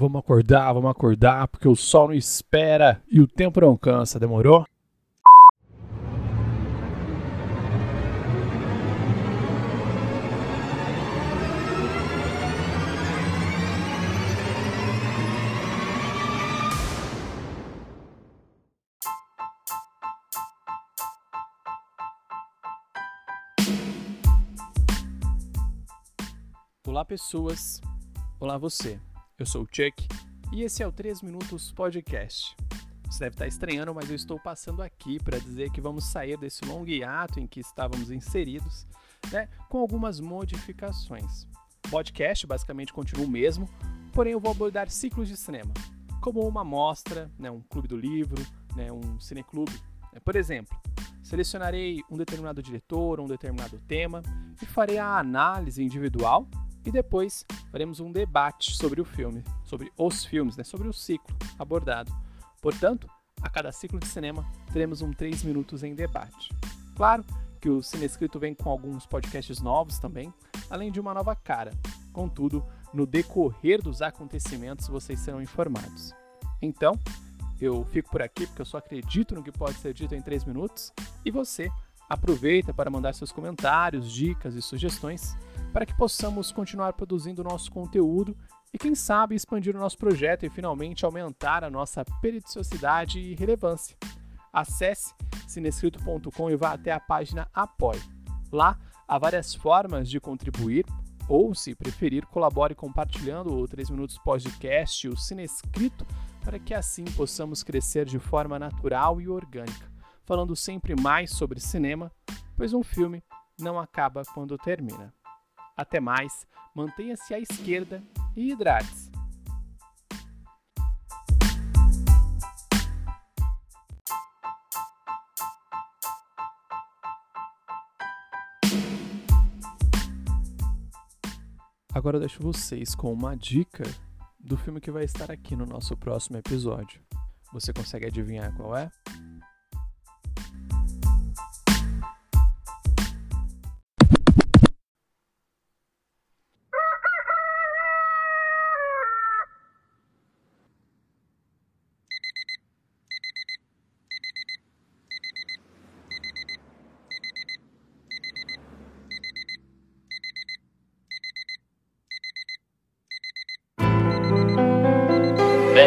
Vamos acordar, vamos acordar, porque o sol não espera e o tempo não cansa, demorou? Olá, pessoas. Olá, você. Eu sou o Chuck e esse é o 3 Minutos Podcast. Você deve estar estranhando, mas eu estou passando aqui para dizer que vamos sair desse longo hiato em que estávamos inseridos, né, com algumas modificações. O podcast basicamente continua o mesmo, porém eu vou abordar ciclos de cinema, como uma mostra, né, um clube do livro, né, um cineclube. Por exemplo, selecionarei um determinado diretor, um determinado tema e farei a análise individual e depois faremos um debate sobre o filme, sobre os filmes, né, sobre o ciclo abordado. Portanto, a cada ciclo de cinema teremos um 3 minutos em debate. Claro que o Cine Escrito vem com alguns podcasts novos também, além de uma nova cara. Contudo, no decorrer dos acontecimentos vocês serão informados. Então, eu fico por aqui porque eu só acredito no que pode ser dito em 3 minutos e você aproveita para mandar seus comentários, dicas e sugestões para que possamos continuar produzindo nosso conteúdo e, quem sabe, expandir o nosso projeto e finalmente aumentar a nossa periodicidade e relevância. Acesse cinescrito.com e vá até a página Apoie. Lá há várias formas de contribuir ou, se preferir, colabore compartilhando o 3 Minutos Podcast e o Cinescrito para que assim possamos crescer de forma natural e orgânica, falando sempre mais sobre cinema, pois um filme não acaba quando termina. Até mais, mantenha-se à esquerda e hidrate-se. Agora deixo vocês com uma dica do filme que vai estar aqui no nosso próximo episódio. Você consegue adivinhar qual é?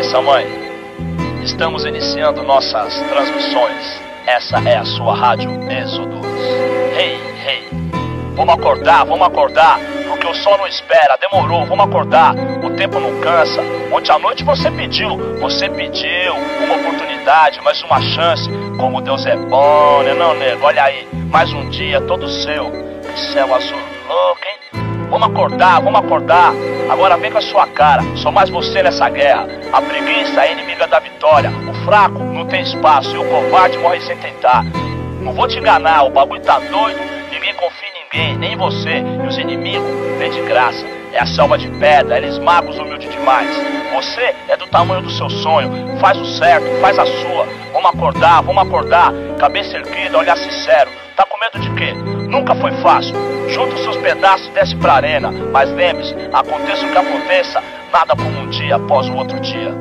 Benção, mãe. Estamos iniciando nossas transmissões. Essa é a sua rádio Êxodos. Hey, hey. Vamos acordar, vamos acordar. Porque o sol não espera, demorou, vamos acordar. O tempo não cansa. Ontem à noite você pediu, você pediu uma oportunidade, mais uma chance. Como Deus é bom, né, não, nego? Olha aí, mais um dia todo seu. Que céu azul louco, hein? Vamos acordar, vamos acordar. Agora vem com a sua cara. Sou mais você nessa guerra. A preguiça é inimiga da vitória. O fraco não tem espaço e o covarde morre sem tentar. Não vou te enganar, o bagulho tá doido. Ninguém confia em ninguém, nem em você. E os inimigos vêm de graça. É a selva de pedra, eles magos humildes demais. Você é do tamanho do seu sonho. Faz o certo, faz a sua. Vamos acordar, vamos acordar. Cabeça erguida, olhar sincero. Tá com medo de quê? Nunca foi fácil. Junta os seus pedaços e desce pra arena. Mas lembre-se, aconteça o que aconteça, nada como um dia após o outro dia.